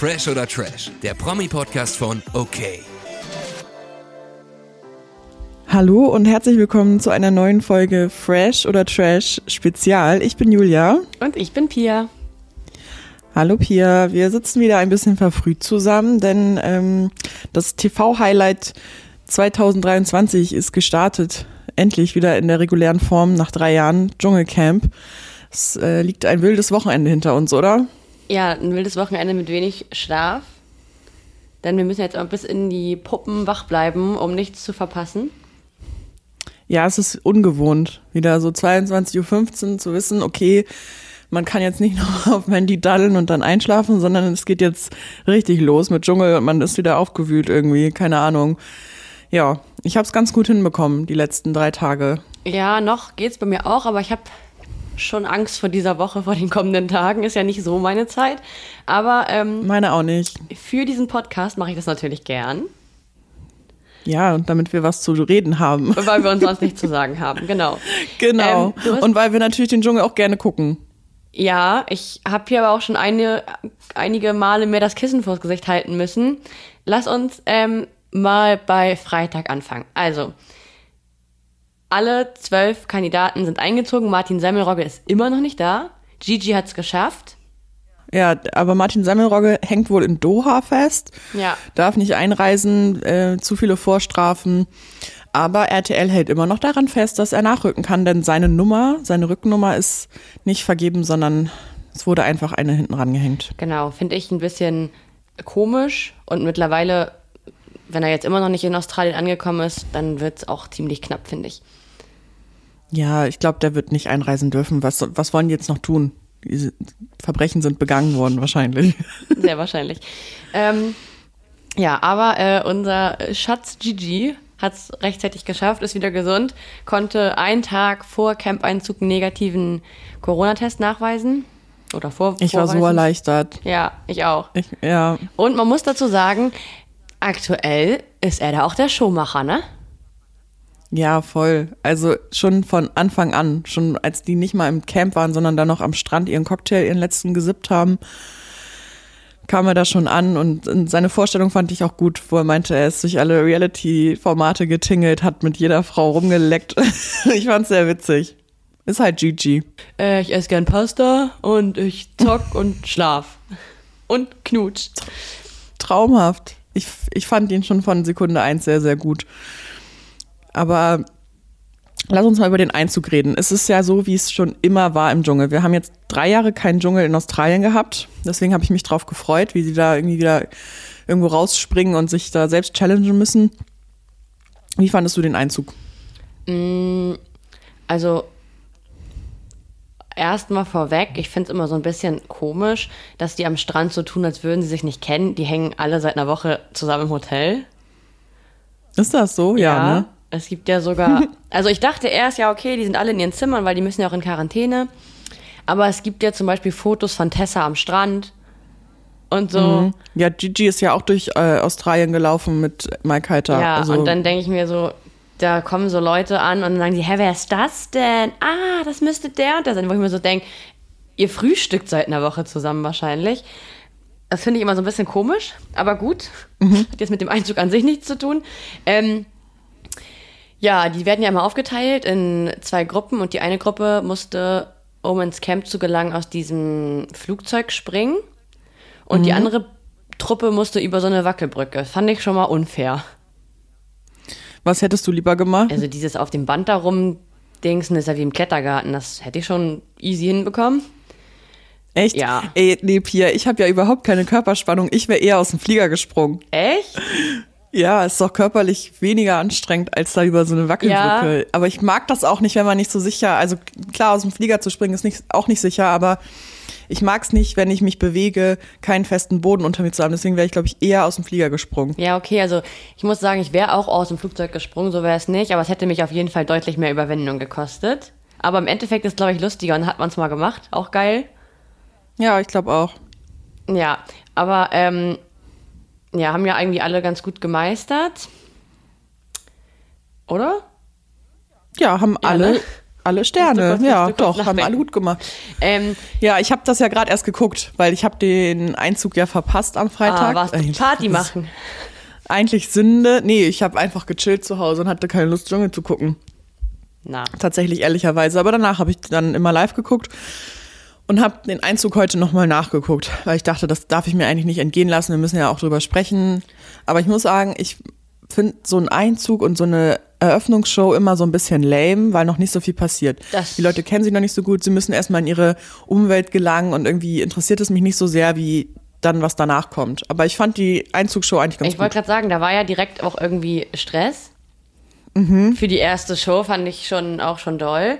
Fresh oder Trash, der Promi-Podcast von OK. Hallo und herzlich willkommen zu einer neuen Folge Fresh oder Trash Spezial. Ich bin Julia. Und ich bin Pia. Hallo Pia, wir sitzen wieder ein bisschen verfrüht zusammen, denn ähm, das TV-Highlight 2023 ist gestartet. Endlich wieder in der regulären Form nach drei Jahren Dschungelcamp. Es äh, liegt ein wildes Wochenende hinter uns, oder? Ja, ein wildes Wochenende mit wenig Schlaf. Denn wir müssen jetzt auch bis in die Puppen wach bleiben, um nichts zu verpassen. Ja, es ist ungewohnt, wieder so 22.15 Uhr zu wissen, okay, man kann jetzt nicht noch auf Handy daddeln und dann einschlafen, sondern es geht jetzt richtig los mit Dschungel und man ist wieder aufgewühlt irgendwie, keine Ahnung. Ja, ich habe es ganz gut hinbekommen, die letzten drei Tage. Ja, noch geht's bei mir auch, aber ich habe schon Angst vor dieser Woche, vor den kommenden Tagen. Ist ja nicht so meine Zeit. Aber ähm, meine auch nicht. Für diesen Podcast mache ich das natürlich gern. Ja, und damit wir was zu reden haben. Weil wir uns sonst nichts zu sagen haben, genau. Genau. Ähm, und weil wir natürlich den Dschungel auch gerne gucken. Ja, ich habe hier aber auch schon eine, einige Male mir das Kissen vors Gesicht halten müssen. Lass uns ähm, mal bei Freitag anfangen. Also, alle zwölf Kandidaten sind eingezogen. Martin Semmelrogge ist immer noch nicht da. Gigi hat es geschafft. Ja, aber Martin Semmelrogge hängt wohl in Doha fest. Ja. Darf nicht einreisen, äh, zu viele Vorstrafen. Aber RTL hält immer noch daran fest, dass er nachrücken kann, denn seine Nummer, seine Rückennummer ist nicht vergeben, sondern es wurde einfach eine hinten rangehängt. Genau, finde ich ein bisschen komisch und mittlerweile, wenn er jetzt immer noch nicht in Australien angekommen ist, dann wird es auch ziemlich knapp, finde ich. Ja, ich glaube, der wird nicht einreisen dürfen. Was, was wollen die jetzt noch tun? Diese Verbrechen sind begangen worden, wahrscheinlich. Sehr wahrscheinlich. Ähm, ja, aber äh, unser Schatz Gigi hat es rechtzeitig geschafft, ist wieder gesund, konnte einen Tag vor Camp-Einzug einen negativen Corona-Test nachweisen. Oder vor. Ich war so erleichtert. Ja, ich auch. Ich, ja. Und man muss dazu sagen, aktuell ist er da auch der Showmacher, ne? Ja, voll. Also schon von Anfang an, schon als die nicht mal im Camp waren, sondern dann noch am Strand ihren Cocktail, ihren letzten gesippt haben, kam er da schon an und seine Vorstellung fand ich auch gut, wo er meinte, er ist durch alle Reality-Formate getingelt, hat mit jeder Frau rumgeleckt. ich fand's sehr witzig. Ist halt Gigi. Äh, ich esse gern Pasta und ich zock und schlaf. Und knutsch. Traumhaft. Ich, ich fand ihn schon von Sekunde eins sehr, sehr gut. Aber lass uns mal über den Einzug reden. Es ist ja so, wie es schon immer war im Dschungel. Wir haben jetzt drei Jahre keinen Dschungel in Australien gehabt. Deswegen habe ich mich drauf gefreut, wie sie da irgendwie wieder irgendwo rausspringen und sich da selbst challengen müssen. Wie fandest du den Einzug? Mm, also erstmal vorweg, ich finde es immer so ein bisschen komisch, dass die am Strand so tun, als würden sie sich nicht kennen. Die hängen alle seit einer Woche zusammen im Hotel. Ist das so? Ja, ja ne? Es gibt ja sogar, also ich dachte erst, ja, okay, die sind alle in ihren Zimmern, weil die müssen ja auch in Quarantäne. Aber es gibt ja zum Beispiel Fotos von Tessa am Strand und so. Mhm. Ja, Gigi ist ja auch durch äh, Australien gelaufen mit Mike Heiter. Ja, also und dann denke ich mir so, da kommen so Leute an und dann sagen sie, hä, wer ist das denn? Ah, das müsste der und der sein. Wo ich mir so denke, ihr frühstückt seit einer Woche zusammen wahrscheinlich. Das finde ich immer so ein bisschen komisch, aber gut. Mhm. Hat jetzt mit dem Einzug an sich nichts zu tun. Ähm, ja, die werden ja immer aufgeteilt in zwei Gruppen und die eine Gruppe musste, um ins Camp zu gelangen, aus diesem Flugzeug springen und mhm. die andere Truppe musste über so eine Wackelbrücke. fand ich schon mal unfair. Was hättest du lieber gemacht? Also dieses auf dem Band darum Dingsen ist ja wie im Klettergarten. Das hätte ich schon easy hinbekommen. Echt? Ja. Ey, nee, Pia, ich habe ja überhaupt keine Körperspannung. Ich wäre eher aus dem Flieger gesprungen. Echt? Ja, ist doch körperlich weniger anstrengend als da über so eine Wackelbrücke. Ja. Aber ich mag das auch nicht, wenn man nicht so sicher, also klar, aus dem Flieger zu springen ist nicht, auch nicht sicher, aber ich mag es nicht, wenn ich mich bewege, keinen festen Boden unter mir zu haben. Deswegen wäre ich, glaube ich, eher aus dem Flieger gesprungen. Ja, okay, also ich muss sagen, ich wäre auch aus dem Flugzeug gesprungen, so wäre es nicht, aber es hätte mich auf jeden Fall deutlich mehr Überwindung gekostet. Aber im Endeffekt ist, glaube ich, lustiger und hat man es mal gemacht. Auch geil. Ja, ich glaube auch. Ja, aber ähm, ja, haben ja eigentlich alle ganz gut gemeistert. Oder? Ja, haben ja, alle, ne? Alle Sterne, kurz- ja, du doch, haben alle gut gemacht. Ähm, Ja, ich habe das ja gerade erst geguckt, weil ich habe den Einzug ja verpasst am Freitag. ah, was? Äh, Party machen. Eigentlich Sünde. Nee, ich habe einfach gechillt zu Hause und hatte keine Lust, Dschungel zu gucken. Na. Tatsächlich, ehrlicherweise. Aber danach habe ich dann immer live geguckt und habe den Einzug heute nochmal nachgeguckt, weil ich dachte, das darf ich mir eigentlich nicht entgehen lassen. Wir müssen ja auch drüber sprechen. Aber ich muss sagen, ich finde so einen Einzug und so eine Eröffnungsshow immer so ein bisschen lame, weil noch nicht so viel passiert. Das- Die Leute kennen sich noch nicht so gut, sie müssen erstmal in ihre Umwelt gelangen und irgendwie interessiert es mich nicht so sehr, wie dann was danach kommt. Aber ich fand die Einzugsshow eigentlich ganz Ich wollte gut. gerade sagen, da war ja direkt auch irgendwie Stress. Mhm. Für die erste Show fand ich schon auch schon doll.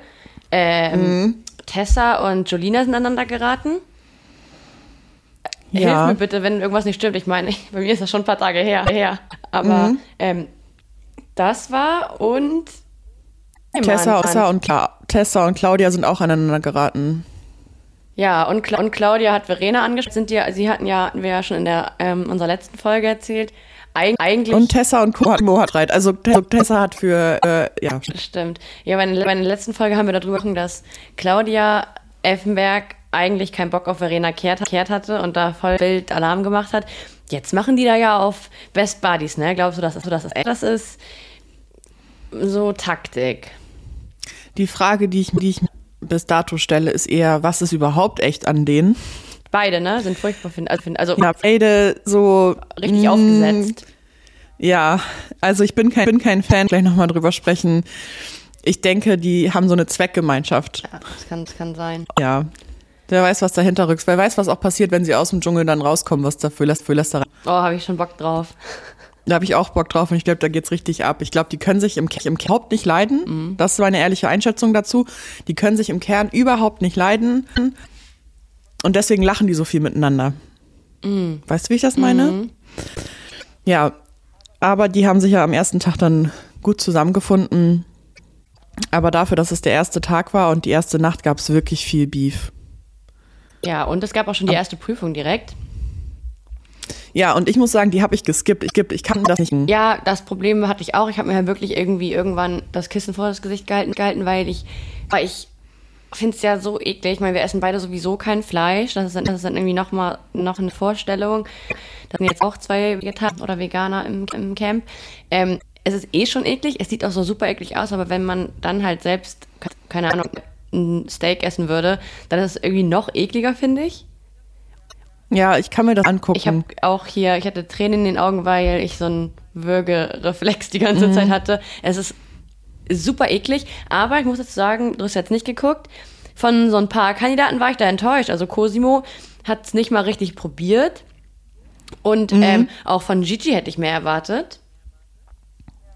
Ähm, Mhm. Tessa und Jolina sind aneinander geraten. Hilf Ja. mir bitte, wenn irgendwas nicht stimmt. Ich meine, ich, bei mir ist das schon ein paar Tage her. her. Aber Mhm. ähm, das war und Tessa, Tessa, und Cla Tessa und Claudia sind auch aneinander geraten. Ja, und, Cla und Claudia hat Verena angesprochen. Sind die, sie hatten ja, hatten wir ja schon in der ähm, unserer letzten Folge erzählt. Eig eigentlich Und Tessa und Co. hat Mo hat Reit. Also Te- Tessa hat für, äh, ja, Stimmt. Ja, bei der, letzten Folge haben wir darüber gesprochen, dass Claudia Elfenberg eigentlich keinen Bock auf Verena Kehrt, Kehrt hatte und da voll Bild Alarm gemacht hat. Jetzt machen die da ja auf Best Buddies, ne? Glaubst du, dass das, das, ist, das ist so Taktik? die Frage, die ich, die ich bis dato stelle, ist eher, was ist überhaupt echt an denen? Beide, ne? Sind furchtbar, find, also, also Ja, beide so. richtig mh, aufgesetzt. Ja, also ich bin kein, bin kein Fan, gleich nochmal drüber sprechen. Ich denke, die haben so eine Zweckgemeinschaft. Ja, das kann, das kann sein. Ja. Wer weiß, was dahinter rückt. Wer weiß, was auch passiert, wenn sie aus dem Dschungel dann rauskommen, was da für, Läs- für Lästereien. Oh, habe ich schon Bock drauf. Da habe ich auch Bock drauf und ich glaube, da geht's richtig ab. Ich glaube, die können sich im, im Kern überhaupt nicht leiden. Das ist meine ehrliche Einschätzung dazu. Die können sich im Kern überhaupt nicht leiden. Und deswegen lachen die so viel miteinander. Weißt du, wie ich das meine? Ja, aber die haben sich ja am ersten Tag dann gut zusammengefunden. Aber dafür, dass es der erste Tag war und die erste Nacht, gab es wirklich viel Beef. Ja, und es gab auch schon die erste Prüfung direkt. Ja, und ich muss sagen, die habe ich geskippt. Ich, ich kann das nicht. Ja, das Problem hatte ich auch. Ich habe mir halt wirklich irgendwie irgendwann das Kissen vor das Gesicht gehalten, gehalten weil ich, weil ich finde es ja so eklig. Ich meine, wir essen beide sowieso kein Fleisch. Das ist dann, das ist dann irgendwie noch mal noch eine Vorstellung. Da sind jetzt auch zwei Vegetarier oder Veganer im, im Camp. Ähm, es ist eh schon eklig. Es sieht auch so super eklig aus, aber wenn man dann halt selbst, keine Ahnung, ein Steak essen würde, dann ist es irgendwie noch ekliger, finde ich. Ja, ich kann mir das angucken. Ich habe auch hier, ich hatte Tränen in den Augen, weil ich so einen Würgereflex die ganze Zeit hatte. Es ist super eklig, aber ich muss dazu sagen, du hast jetzt nicht geguckt. Von so ein paar Kandidaten war ich da enttäuscht. Also Cosimo hat es nicht mal richtig probiert. Und ähm, auch von Gigi hätte ich mehr erwartet.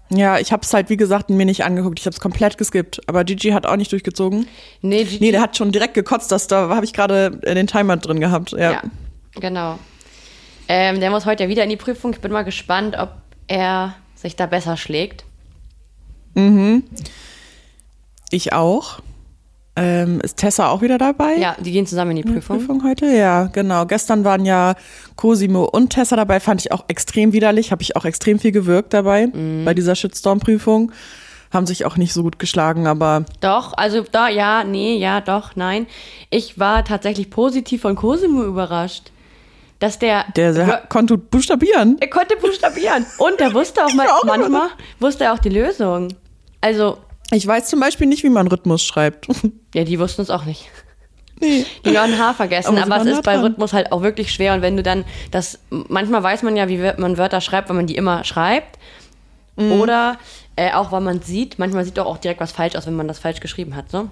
Ja, ich habe es halt, wie gesagt, mir nicht angeguckt. Ich habe es komplett geskippt. Aber Gigi hat auch nicht durchgezogen. Nee, Gigi. Nee, der hat schon direkt gekotzt. Das, da habe ich gerade den Timer drin gehabt. Ja. Ja, genau. Ähm, der muss heute ja wieder in die Prüfung. Ich bin mal gespannt, ob er sich da besser schlägt. Ich auch. Ähm, ist Tessa auch wieder dabei? Ja, die gehen zusammen in die Prüfung. Prüfung heute? Ja, genau. Gestern waren ja Cosimo und Tessa dabei. Fand ich auch extrem widerlich. Habe ich auch extrem viel gewirkt dabei Mhm. bei dieser Shitstorm-Prüfung. Haben sich auch nicht so gut geschlagen, aber Doch, also da, ja, nee, ja, doch, nein. Ich war tatsächlich positiv von Cosimo überrascht. Dass der, der, der konnte buchstabieren. er konnte buchstabieren. Und er wusste auch, mal, manchmal, wusste er auch die Lösung. Also, Ich weiß zum Beispiel nicht, wie man Rhythmus schreibt. ja, die wussten es auch nicht. nee. Die haben H vergessen, Aber aber, es ist bei dran. Rhythmus halt auch wirklich schwer. Und wenn du dann das, manchmal weiß man ja, wie man Wörter schreibt, weil man die immer schreibt. Mhm. Oder äh, auch, weil man sieht, manchmal sieht doch auch direkt was falsch aus, wenn man das falsch geschrieben hat. So.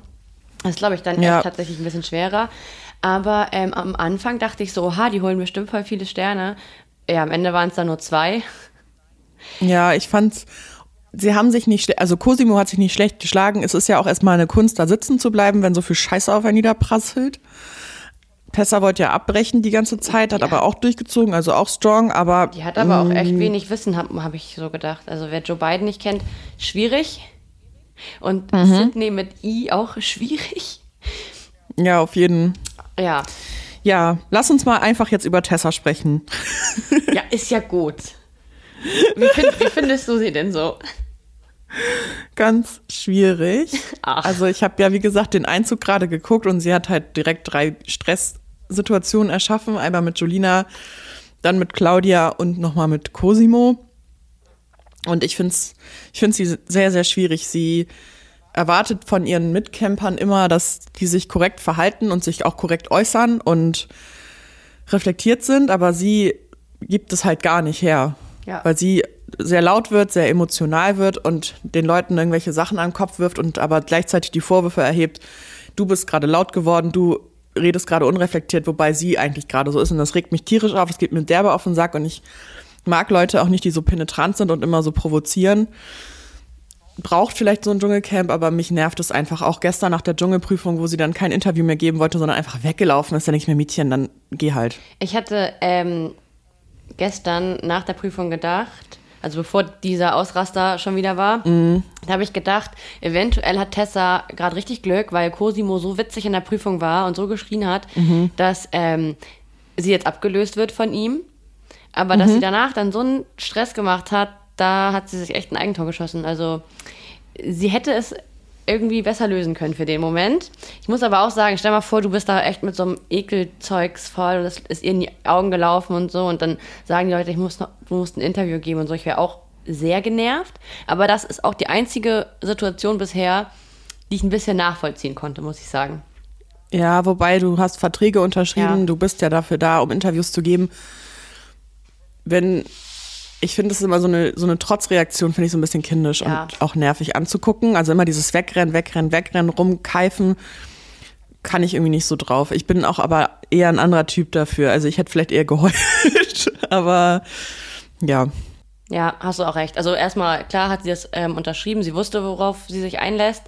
Das ist, glaube ich, dann Ja. tatsächlich ein bisschen schwerer. Aber ähm, am Anfang dachte ich so, ha, die holen bestimmt voll viele Sterne. Ja, am Ende waren es dann nur zwei. Ja, ich fand's. Sie haben sich nicht, also Cosimo hat sich nicht schlecht geschlagen. Es ist ja auch erstmal eine Kunst, da sitzen zu bleiben, wenn so viel Scheiße auf einen niederprasselt. Tessa wollte ja abbrechen die ganze Zeit, hat Ja. aber auch durchgezogen, also auch strong, aber Die hat aber auch Mm. echt wenig Wissen, habe hab ich so gedacht. Also wer Joe Biden nicht kennt, schwierig. Und Mhm. Sydney mit I auch schwierig. ja, auf jeden. Ja, Ja, lass uns mal einfach jetzt über Tessa sprechen. ja, ist ja gut. Wie, find, wie findest du sie denn so? Ganz schwierig. Ach. Also ich habe ja, wie gesagt, den Einzug gerade geguckt und sie hat halt direkt drei Stresssituationen erschaffen. Einmal mit Jolina, dann mit Claudia und nochmal mit Cosimo. Und ich finde es ich find's sie sehr, sehr schwierig. Sie erwartet von ihren Mitcampern immer, dass die sich korrekt verhalten und sich auch korrekt äußern und reflektiert sind, aber sie gibt es halt gar nicht her. Ja. Weil sie sehr laut wird, sehr emotional wird und den Leuten irgendwelche Sachen an den Kopf wirft und aber gleichzeitig die Vorwürfe erhebt, du bist gerade laut geworden, du redest gerade unreflektiert, wobei sie eigentlich gerade so ist und das regt mich tierisch auf, es geht mir derbe auf den Sack und ich mag Leute auch nicht, die so penetrant sind und immer so provozieren. Braucht vielleicht so ein Dschungelcamp, aber mich nervt es einfach. Auch gestern nach der Dschungelprüfung, wo sie dann kein Interview mehr geben wollte, sondern einfach weggelaufen ist, dann ich mir, Mädchen, dann geh halt. Ich hatte ähm, gestern nach der Prüfung gedacht, also bevor dieser Ausraster schon wieder war, da habe ich gedacht, eventuell hat Tessa gerade richtig Glück, weil Cosimo so witzig in der Prüfung war und so geschrien hat, dass ähm, sie jetzt abgelöst wird von ihm. Aber dass sie danach dann so einen Stress gemacht hat, da hat sie sich echt ein Eigentor geschossen. Also sie hätte es irgendwie besser lösen können für den Moment. Ich muss aber auch sagen, stell mal vor, du bist da echt mit so einem Ekelzeugs voll und es ist ihr in die Augen gelaufen und so und dann sagen die Leute, ich muss noch, du musst ein Interview geben und so. Ich wäre auch sehr genervt. Aber das ist auch die einzige Situation bisher, die ich ein bisschen nachvollziehen konnte, muss ich sagen. Ja, wobei du hast Verträge unterschrieben, Ja. du bist ja dafür da, um Interviews zu geben. Wenn, ich finde, das ist immer so eine, so eine Trotzreaktion, finde ich so ein bisschen kindisch Ja. und auch nervig anzugucken. Also immer dieses Wegrennen, Wegrennen, Wegrennen, rumkeifen, kann ich irgendwie nicht so drauf. Ich bin auch aber eher ein anderer Typ dafür. Also ich hätte vielleicht eher geheult, aber ja. Ja, hast du auch recht. Also erstmal, klar hat sie das ähm, unterschrieben, sie wusste, worauf sie sich einlässt.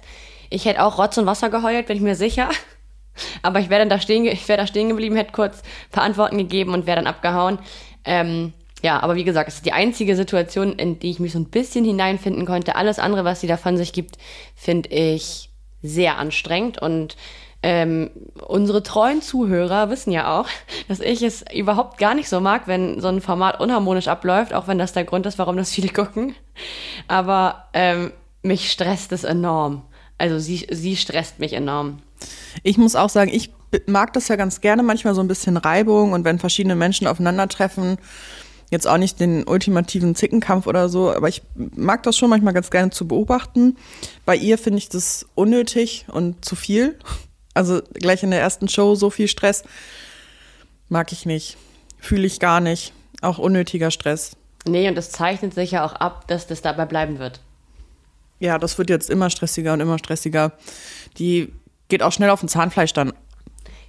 Ich hätte auch Rotz und Wasser geheult, bin ich mir sicher. Aber ich wäre dann da stehen, ich wäre da stehen geblieben, hätte kurz ein paar Antworten gegeben und wäre dann abgehauen. Ähm, ja, aber wie gesagt, es ist die einzige Situation, in die ich mich so ein bisschen hineinfinden konnte. Alles andere, was sie da von sich gibt, finde ich sehr anstrengend und ähm, unsere treuen Zuhörer wissen ja auch, dass ich es überhaupt gar nicht so mag, wenn so ein Format unharmonisch abläuft, auch wenn das der Grund ist, warum das viele gucken. Aber ähm, mich stresst es enorm. Also sie, sie stresst mich enorm. Ich muss auch sagen, ich mag das ja ganz gerne, manchmal so ein bisschen Reibung und wenn verschiedene Menschen aufeinandertreffen, jetzt auch nicht den ultimativen Zickenkampf oder so, aber ich mag das schon manchmal ganz gerne zu beobachten. Bei ihr finde ich das unnötig und zu viel. Also gleich in der ersten Show so viel Stress mag ich nicht, fühle ich gar nicht, auch unnötiger Stress. Nee, und es zeichnet sich ja auch ab, dass das dabei bleiben wird. Ja, das wird jetzt immer stressiger und immer stressiger. Die geht auch schnell auf den Zahnfleisch dann.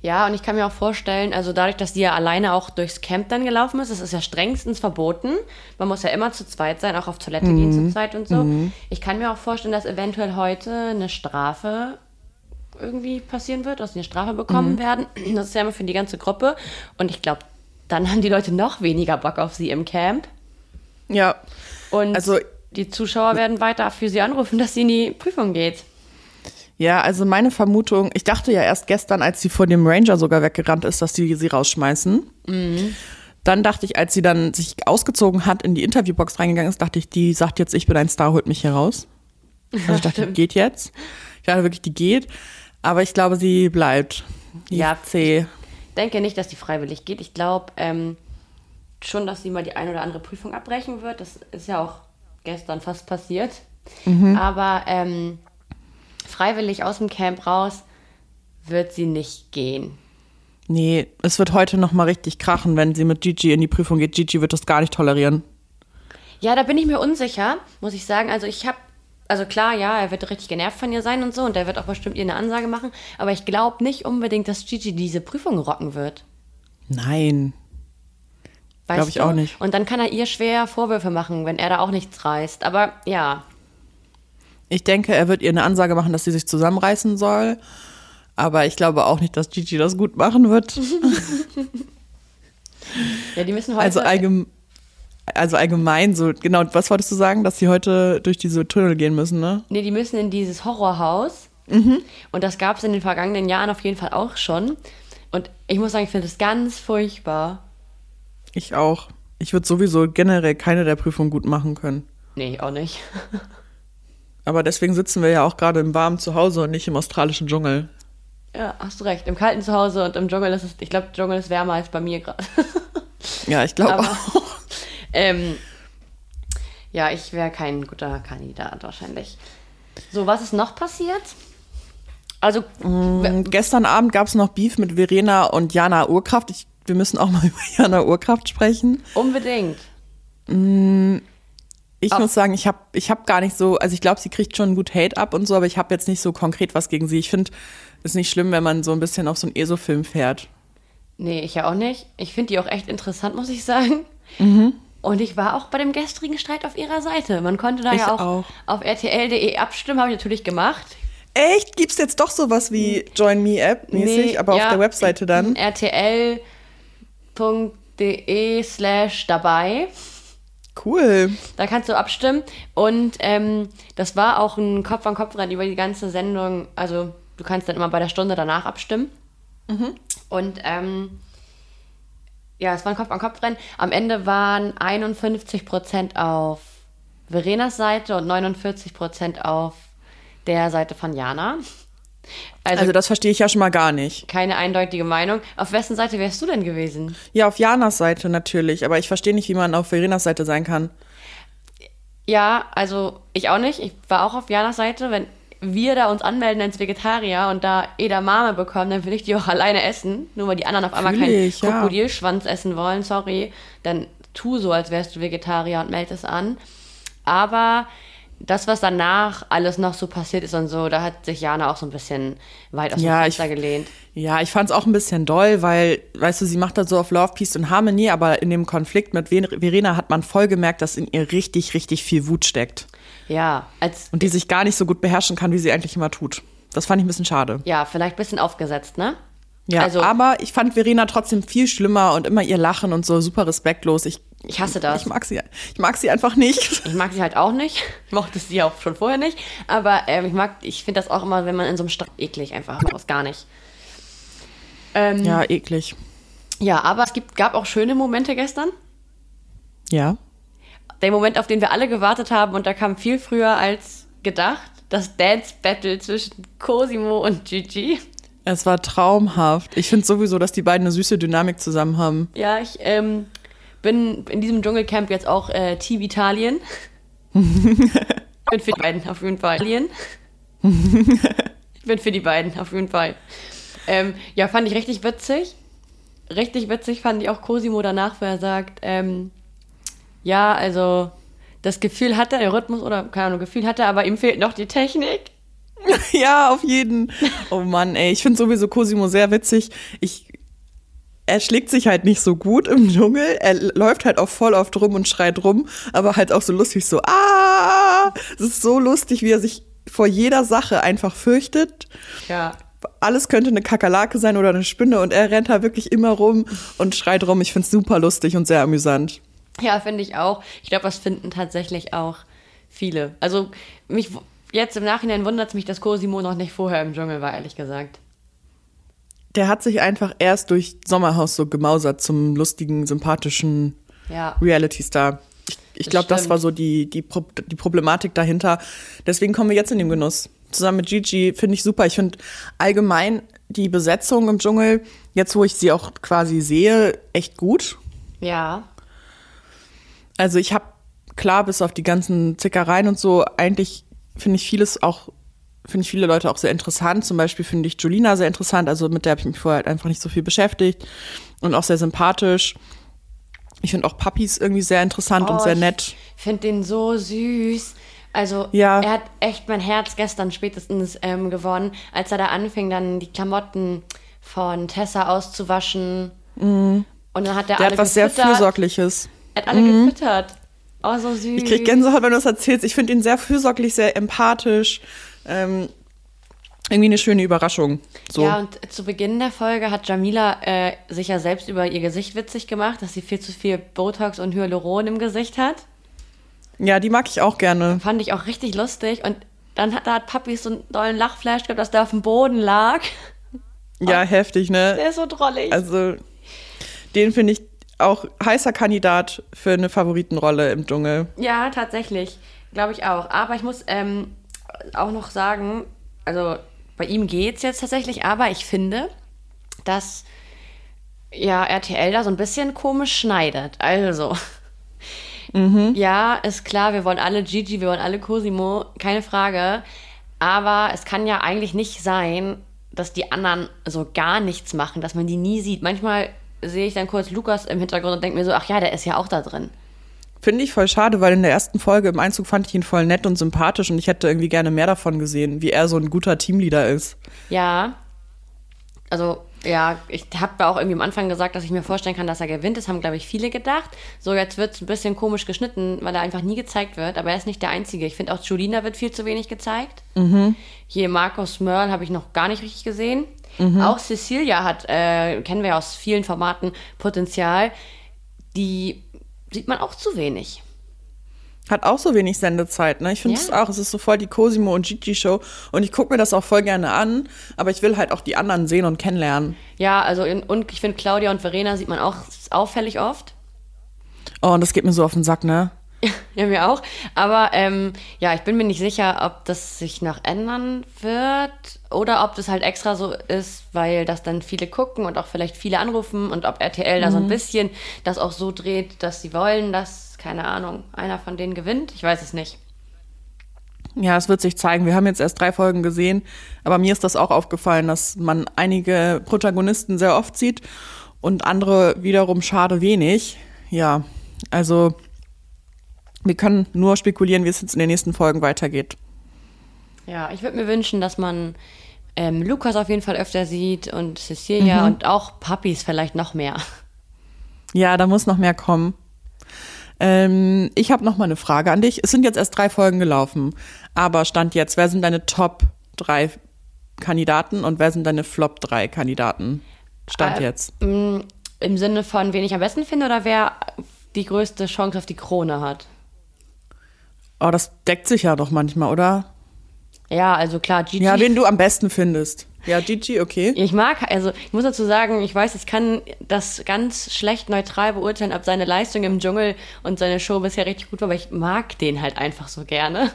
Ja, und ich kann mir auch vorstellen, also dadurch, dass die ja alleine auch durchs Camp dann gelaufen ist, das ist ja strengstens verboten. Man muss ja immer zu zweit sein, auch auf Toilette gehen zu zweit und so. Ich kann mir auch vorstellen, dass eventuell heute eine Strafe irgendwie passieren wird, dass sie eine Strafe bekommen werden. Das ist ja immer für die ganze Gruppe. Und ich glaube, dann haben die Leute noch weniger Bock auf sie im Camp. Ja, Und Also- die Zuschauer werden weiter für sie anrufen, dass sie in die Prüfung geht. Ja, also meine Vermutung, ich dachte ja erst gestern, als sie vor dem Ranger sogar weggerannt ist, dass die sie rausschmeißen. Dann dachte ich, als sie dann sich ausgezogen hat, in die Interviewbox reingegangen ist, dachte ich, die sagt jetzt, ich bin ein Star, holt mich hier raus. Also ich dachte, die geht jetzt. Ich dachte wirklich, die geht. Aber ich glaube, sie bleibt. Ja, C. denke nicht, dass die freiwillig geht. Ich glaube ähm, schon, dass sie mal die ein oder andere Prüfung abbrechen wird. Das ist ja auch gestern fast passiert. Aber ähm, freiwillig aus dem Camp raus wird sie nicht gehen. Nee, es wird heute noch mal richtig krachen, wenn sie mit Gigi in die Prüfung geht. Gigi wird das gar nicht tolerieren. Ja, da bin ich mir unsicher, muss ich sagen. Also ich habe, also klar, ja, er wird richtig genervt von ihr sein und so und er wird auch bestimmt ihr eine Ansage machen. Aber ich glaube nicht unbedingt, dass Gigi diese Prüfung rocken wird. Nein. Weißt Glaub ich du? auch nicht. Und dann kann er ihr schwer Vorwürfe machen, wenn er da auch nichts reißt. Aber ja, Ich denke, er wird ihr eine Ansage machen, dass sie sich zusammenreißen soll. Aber ich glaube auch nicht, dass Gigi das gut machen wird. ja, die müssen heute. Also, allgem also allgemein so, genau, was wolltest du sagen, dass sie heute durch diese Tunnel gehen müssen, ne? nee, die müssen in dieses Horrorhaus. Mhm. Und das gab es in den vergangenen Jahren auf jeden Fall auch schon. Und ich muss sagen, ich finde es ganz furchtbar. Ich auch. Ich würde sowieso generell keine der Prüfungen gut machen können. Nee, auch nicht. Aber deswegen sitzen wir ja auch gerade im warmen Zuhause und nicht im australischen Dschungel. Ja, hast du recht. Im kalten Zuhause und im Dschungel ist es, ich glaube, Dschungel ist wärmer als bei mir gerade. Ja, ich glaube auch. ähm, ja, ich wäre kein guter Kandidat wahrscheinlich. So, was ist noch passiert? Also, Und gestern Abend gab es noch Beef mit Verena und Jana Urkraft. Ich, wir müssen auch mal über Jana Urkraft sprechen. unbedingt. Ich Ach. muss sagen, ich habe ich hab gar nicht so, also ich glaube, sie kriegt schon gut Hate ab und so, aber ich habe jetzt nicht so konkret was gegen sie. Ich finde, es ist nicht schlimm, wenn man so ein bisschen auf so einen ESO-Film fährt. Nee, ich ja auch nicht. Ich finde die auch echt interessant, muss ich sagen. Und ich war auch bei dem gestrigen Streit auf ihrer Seite. Man konnte da Ich ja auch, auch. auf rtl.de abstimmen, habe ich natürlich gemacht. Echt? Gibt's jetzt doch sowas wie Join Me App mäßig, Nee, aber auf ja, der Webseite dann? rtl.de slash dabei. Cool. Da kannst du abstimmen. Und ähm, das war auch ein Kopf-an-Kopf-Rennen über die ganze Sendung. Also du kannst dann immer bei der Stunde danach abstimmen. Und ähm, ja, es war ein Kopf-an-Kopf-Rennen. Am Ende waren 51% auf Verenas Seite und 49% auf der Seite von Jana. Also, Also das verstehe ich ja schon mal gar nicht. keine eindeutige Meinung. Auf wessen Seite wärst du denn gewesen? Ja, auf Janas Seite natürlich, aber ich verstehe nicht, wie man auf Verenas Seite sein kann. Ja, also ich auch nicht. Ich war auch auf Janas Seite. Wenn wir da uns anmelden als Vegetarier und da Edamame bekommen, dann will ich die auch alleine essen. Nur weil die anderen auf einmal keinen ich, ja. Krokodilschwanz essen wollen, sorry. Dann tu so, als wärst du Vegetarier und meld es an. Aber das, was danach alles noch so passiert ist und so, da hat sich Jana auch so ein bisschen weit aus dem Ja, ich- Fenster gelehnt. Ja, ich fand es auch ein bisschen doll, weil, weißt du, sie macht das so auf Love, Peace und Harmony, aber in dem Konflikt mit Verena hat man voll gemerkt, dass in ihr richtig, richtig viel Wut steckt. Ja, als Und die sich gar nicht so gut beherrschen kann, wie sie eigentlich immer tut. Das fand ich ein bisschen schade. ja, vielleicht ein bisschen aufgesetzt, ne? Ja, also aber ich fand Verena trotzdem viel schlimmer und immer ihr Lachen und so super respektlos. Ich, ich hasse das. ich mag sie, ich mag sie einfach nicht. Ich mag sie halt auch nicht. Ich mochte sie auch schon vorher nicht. Aber ähm, ich mag, ich finde das auch immer, wenn man in so einem Streit eklig einfach aus gar nicht. Ähm, ja. Ja, eklig. aber es gibt, gab auch schöne Momente gestern. Ja. Der Moment, auf den wir alle gewartet haben und da kam viel früher als gedacht. Das Dance Battle zwischen Cosimo und Gigi. Es war traumhaft. Ich finde sowieso, dass die beiden eine süße Dynamik zusammen haben. Ja, ich ähm, bin in diesem Dschungelcamp jetzt auch äh, Team Italien. ich bin für die beiden auf jeden Fall. Italien. ich bin für die beiden auf jeden Fall. Ähm, ja, fand ich richtig witzig. Richtig witzig fand ich auch Cosimo danach, wo er sagt, ähm, ja, also das Gefühl hat er, der Rhythmus oder keine Ahnung, Gefühl hat er, aber ihm fehlt noch die Technik. Ja, auf jeden. Oh Mann, ey, ich finde sowieso Cosimo sehr witzig. Ich, er schlägt sich halt nicht so gut im Dschungel. Er läuft halt auch voll oft rum und schreit rum, aber halt auch so lustig so, ah! Es ist so lustig, wie er sich vor jeder Sache einfach fürchtet. Ja. Alles könnte eine Kakerlake sein oder eine Spinne und er rennt da wirklich immer rum und schreit rum. Ich finde es super lustig und sehr amüsant. Ja, finde ich auch. Ich glaube, das finden tatsächlich auch viele. Also mich jetzt im Nachhinein wundert es mich, dass Cosimo noch nicht vorher im Dschungel war, ehrlich gesagt. Der hat sich einfach erst durch Sommerhaus so gemausert zum lustigen, sympathischen Ja. Reality-Star. Ich, ich glaube, das war so die, die, Pro die Problematik dahinter. Deswegen kommen wir jetzt in den Genuss. Zusammen mit Gigi finde ich super. Ich finde allgemein die Besetzung im Dschungel, jetzt wo ich sie auch quasi sehe, echt gut. Ja. Also ich habe klar bis auf die ganzen Zickereien und so eigentlich finde ich vieles auch finde ich viele Leute auch sehr interessant. Zum Beispiel finde ich Julina sehr interessant. Also mit der habe ich mich vorher halt einfach nicht so viel beschäftigt und auch sehr sympathisch. Ich finde auch Puppies irgendwie sehr interessant und Oh, sehr ich nett. Finde den so süß. Also, Ja. er hat echt mein Herz gestern spätestens ähm, gewonnen, als er da anfing, dann die Klamotten von Tessa auszuwaschen. Und dann hat er Mhm. Der alle hat was sehr gefüttert. Fürsorgliches. Er hat alle gefüttert. Oh, so süß. Ich krieg Gänsehaut, wenn du das erzählst. Ich finde ihn sehr fürsorglich, sehr empathisch. Ähm, irgendwie eine schöne Überraschung. So. Ja, und zu Beginn der Folge hat Jamila äh, sich ja selbst über ihr Gesicht witzig gemacht, dass sie viel zu viel Botox und Hyaluron im Gesicht hat. ja, die mag ich auch gerne. Fand ich auch richtig lustig. Und dann hat, da hat Papi so einen dollen Lachflash gehabt, dass der auf dem Boden lag. Ja, heftig, ne? Der ist so drollig. Also, den finde ich auch heißer Kandidat für eine Favoritenrolle im Dschungel. Ja, tatsächlich. Glaube ich auch. Aber ich muss ähm, auch noch sagen, also bei ihm geht's jetzt tatsächlich, aber ich finde, dass ja RTL da so ein bisschen komisch schneidet. Also. Ja, ist klar, wir wollen alle Gigi, wir wollen alle Cosimo, keine Frage. Aber es kann ja eigentlich nicht sein, dass die anderen so gar nichts machen, dass man die nie sieht. Manchmal sehe ich dann kurz Lukas im Hintergrund und denke mir so, ach ja, der ist ja auch da drin. Finde ich voll schade, weil in der ersten Folge im Einzug fand ich ihn voll nett und sympathisch und ich hätte irgendwie gerne mehr davon gesehen, wie er so ein guter Teamleader ist. Ja. Also, ja, ich habe auch irgendwie am Anfang gesagt, dass ich mir vorstellen kann, dass er gewinnt. Das haben, glaube ich, viele gedacht. So, jetzt wird es ein bisschen komisch geschnitten, weil er einfach nie gezeigt wird. Aber er ist nicht der Einzige. Ich finde auch Julina wird viel zu wenig gezeigt. Hier Markus Mörl habe ich noch gar nicht richtig gesehen. Auch Cecilia hat, äh, kennen wir ja aus vielen Formaten, Potenzial. Die sieht man auch zu wenig. Hat auch so wenig Sendezeit, ne? Ich finde Ja. es auch, es ist so voll die Cosimo und Gigi Show und ich gucke mir das auch voll gerne an, aber ich will halt auch die anderen sehen und kennenlernen. Ja, also in, und ich finde Claudia und Verena sieht man auch auffällig oft. Oh, und das geht mir so auf den Sack, ne? Ja, mir auch. Aber ähm, ja, ich bin mir nicht sicher, ob das sich noch ändern wird oder ob das halt extra so ist, weil das dann viele gucken und auch vielleicht viele anrufen und ob RTL da so ein bisschen das auch so dreht, dass sie wollen, dass, keine Ahnung, einer von denen gewinnt. Ich weiß es nicht. Ja, es wird sich zeigen. Wir haben jetzt erst drei Folgen gesehen, aber mir ist das auch aufgefallen, dass man einige Protagonisten sehr oft sieht und andere wiederum schade wenig. Ja, also wir können nur spekulieren, wie es jetzt in den nächsten Folgen weitergeht. Ja, ich würde mir wünschen, dass man ähm, Lukas auf jeden Fall öfter sieht und Cecilia und auch Puppies vielleicht noch mehr. Ja, da muss noch mehr kommen. Ähm, ich habe noch mal eine Frage an dich. Es sind jetzt erst drei Folgen gelaufen, aber stand jetzt, wer sind deine Top drei Kandidaten und wer sind deine Flop drei Kandidaten? Stand Äh, jetzt. Mm, Im Sinne von, wen ich am besten finde oder wer die größte Chance auf die Krone hat? Oh, das deckt sich ja doch manchmal, oder? Ja, also klar, Gigi. Ja, wen du am besten findest. Ja, Gigi, okay. ich mag, also ich muss dazu sagen, ich weiß, ich kann das ganz schlecht neutral beurteilen, ob seine Leistung im Dschungel und seine Show bisher richtig gut war, aber ich mag den halt einfach so gerne.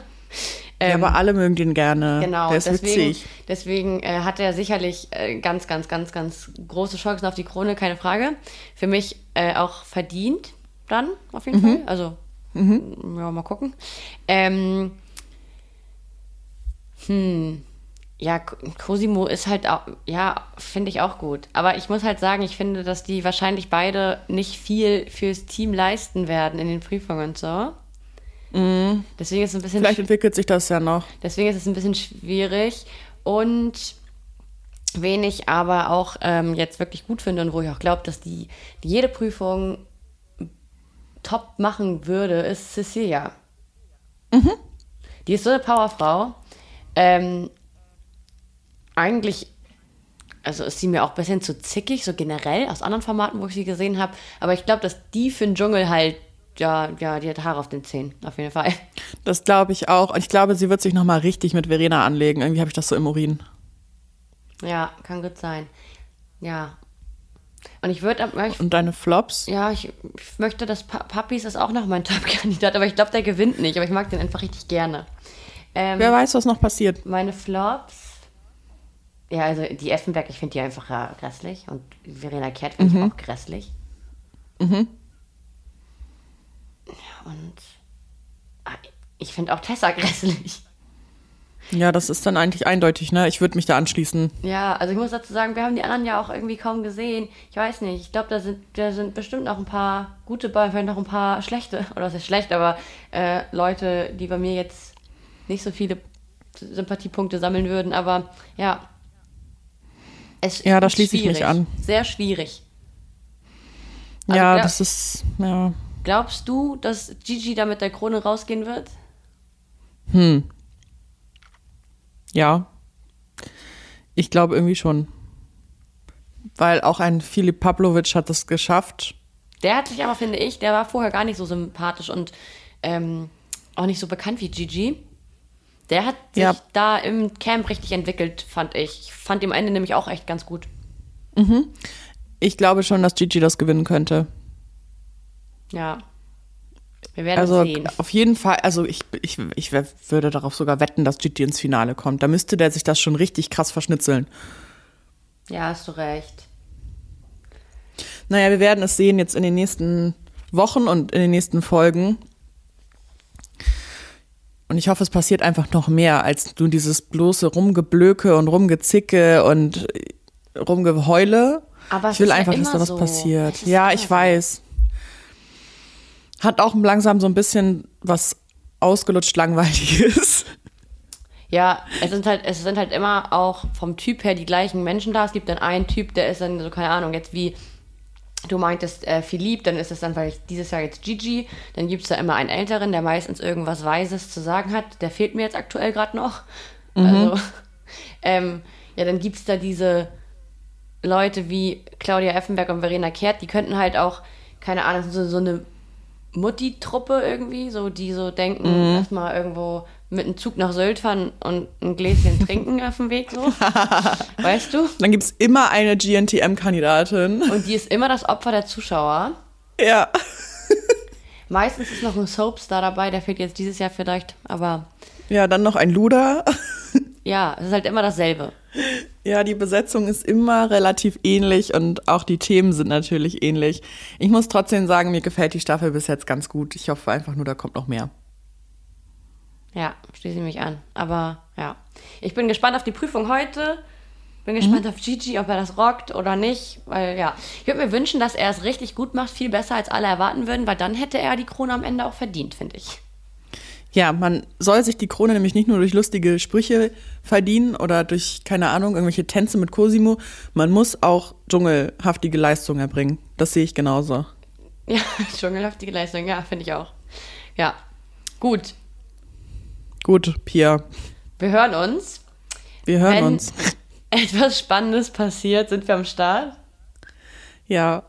ja, aber alle mögen den gerne. Genau, Der ist deswegen, witzig. deswegen äh, hat er sicherlich äh, ganz, ganz, ganz, ganz große Chancen auf die Krone, keine Frage. Für mich äh, auch verdient dann, auf jeden Fall. Also, ja, mal gucken. Ähm, hm, ja, Cosimo ist halt auch, ja, finde ich auch gut. Aber ich muss halt sagen, ich finde, dass die wahrscheinlich beide nicht viel fürs Team leisten werden in den Prüfungen und so. Deswegen ist es ein bisschen Vielleicht entwickelt sich das ja noch. Deswegen ist es ein bisschen schwierig und wen ich aber auch ähm, jetzt wirklich gut finde und wo ich auch glaube, dass die, die jede Prüfung top machen würde, ist Cecilia. Die ist so eine Powerfrau. Ähm, eigentlich, also ist sie mir auch ein bisschen zu zickig, so generell aus anderen Formaten, wo ich sie gesehen habe. Aber ich glaube, dass die für den Dschungel halt, ja, ja, die hat Haare auf den Zähnen, auf jeden Fall. Das glaube ich auch. Und ich glaube, sie wird sich noch mal richtig mit Verena anlegen. Irgendwie habe ich das so im Urin. Ja, kann gut sein. Ja. Und ich würde, Und deine Flops? ja, ich, ich möchte, dass pa Papis ist auch noch mein Top-Kandidat, aber ich glaube, der gewinnt nicht, aber ich mag den einfach richtig gerne. Ähm, Wer weiß, was noch passiert. meine Flops. Ja, also die Effenberg, ich finde die einfach ja, grässlich. Und Verena Kehrt finde ich auch grässlich. Ja, und ah, ich finde auch Tessa grässlich. Ja, das ist dann eigentlich eindeutig, ne? Ich würde mich da anschließen. Ja, also ich muss dazu sagen, wir haben die anderen ja auch irgendwie kaum gesehen. Ich weiß nicht, ich glaube, da sind, da sind bestimmt noch ein paar gute bei, vielleicht noch ein paar schlechte, oder was ist schlecht, aber äh, Leute, die bei mir jetzt nicht so viele Sympathiepunkte sammeln würden, aber ja. Es Ja, da schließe ich mich an. Sehr schwierig. Also ja, das ist, ja. Glaubst du, dass Gigi da mit der Krone rausgehen wird? Ja. Ich glaube irgendwie schon. Weil auch ein Filip Pavlovic hat das geschafft. Der hat sich aber, finde ich, der war vorher gar nicht so sympathisch und ähm, auch nicht so bekannt wie Gigi. Der hat sich Ja. da im Camp richtig entwickelt, fand ich. Ich fand ihm am Ende nämlich auch echt ganz gut. Ich glaube schon, dass Gigi das gewinnen könnte. Ja. Wir werden Also sehen. auf jeden Fall, also ich, ich, ich würde darauf sogar wetten, dass Gigi ins Finale kommt. Da müsste der sich das schon richtig krass verschnitzeln. Ja, hast du recht. Naja, wir werden es sehen jetzt in den nächsten Wochen und in den nächsten Folgen. Und ich hoffe, es passiert einfach noch mehr als nur dieses bloße Rumgeblöke und Rumgezicke und Rumgeheule. Aber ich will ist ja einfach, dass da was so. passiert. Ja, ich so. weiß. Hat auch langsam so ein bisschen was ausgelutscht Langweiliges. Ja, es sind halt, es sind halt immer auch vom Typ her die gleichen Menschen da. Es gibt dann einen Typ, der ist dann so, keine Ahnung, jetzt wie du meintest, äh, Philipp, dann ist es dann vielleicht dieses Jahr jetzt Gigi. Dann gibt es da immer einen Älteren, der meistens irgendwas Weises zu sagen hat. Der fehlt mir jetzt aktuell gerade noch. Also, ähm, ja, dann gibt es da diese Leute wie Claudia Effenberg und Verena Kehrt, die könnten halt auch, keine Ahnung, so, so eine Mutti-Truppe irgendwie, so die so denken, Mhm. erstmal irgendwo mit einem Zug nach Sylt fahren und ein Gläschen trinken auf dem Weg so. weißt du? Dann gibt es immer eine GNTM-Kandidatin. Und die ist immer das Opfer der Zuschauer. Ja. Meistens ist noch ein Soapstar dabei, der fehlt jetzt dieses Jahr vielleicht, aber Ja, dann noch ein Luder. ja, es ist halt immer dasselbe. Ja, die Besetzung ist immer relativ ähnlich und auch die Themen sind natürlich ähnlich. Ich muss trotzdem sagen, mir gefällt die Staffel bis jetzt ganz gut. Ich hoffe einfach nur, da kommt noch mehr. Ja, schließe ich mich an. Aber ja, ich bin gespannt auf die Prüfung heute. Bin gespannt auf Gigi, ob er das rockt oder nicht. Weil ja, ich würde mir wünschen, dass er es richtig gut macht, viel besser als alle erwarten würden, weil dann hätte er die Krone am Ende auch verdient, finde ich. Ja, man soll sich die Krone nämlich nicht nur durch lustige Sprüche verdienen oder durch, keine Ahnung, irgendwelche Tänze mit Cosimo. Man muss auch dschungelhaftige Leistungen erbringen. Das sehe ich genauso. Ja, dschungelhaftige Leistung, ja, finde ich auch. Ja, gut. Gut, Pia, Wir hören uns. wir hören Wenn uns. etwas Spannendes passiert, sind wir am Start. Ja.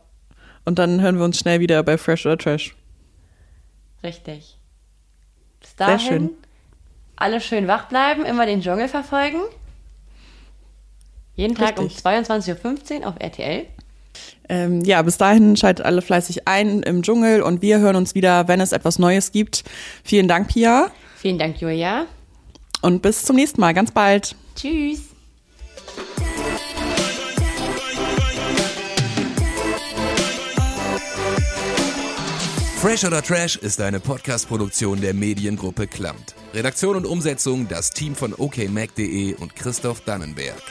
Und dann hören wir uns schnell wieder bei Fresh oder Trash. Richtig. Bis dahin, schön. alle schön wach bleiben, immer den Dschungel verfolgen. Jeden Tag um Richtig. 22.15 Uhr auf RTL. Ähm, ja, bis dahin schaltet alle fleißig ein im Dschungel und wir hören uns wieder, wenn es etwas Neues gibt. Vielen Dank, Pia. Vielen Dank, Julia. Und bis zum nächsten Mal. Ganz bald. Tschüss. Fresh oder Trash ist eine Podcast-Produktion der Mediengruppe Klamt. Redaktion und Umsetzung das Team von okmac.de und Christoph Dannenberg.